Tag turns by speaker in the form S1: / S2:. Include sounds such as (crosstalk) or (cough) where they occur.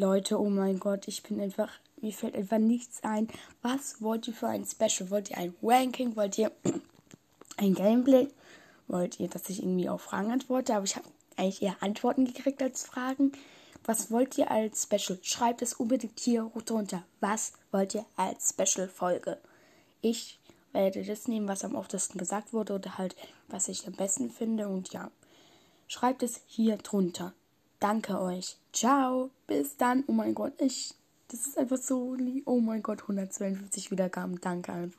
S1: Leute, oh mein Gott, ich bin einfach, mir fällt einfach nichts ein. Was wollt ihr für ein Special? Wollt ihr ein Ranking? Wollt ihr (clears throat) ein Gameplay? Wollt ihr, dass ich irgendwie auf Fragen antworte? Aber ich habe eigentlich eher Antworten gekriegt als Fragen. Was wollt ihr als Special? Schreibt es unbedingt hier drunter. Was wollt ihr als Special-Folge? Ich werde das nehmen, was am oftesten gesagt wurde oder halt, was ich am besten finde. Und ja, schreibt es hier drunter. Danke euch. Ciao. Bis dann. Oh mein Gott, ich. Das ist einfach so. Oh mein Gott, 152 Wiedergaben. Danke einfach.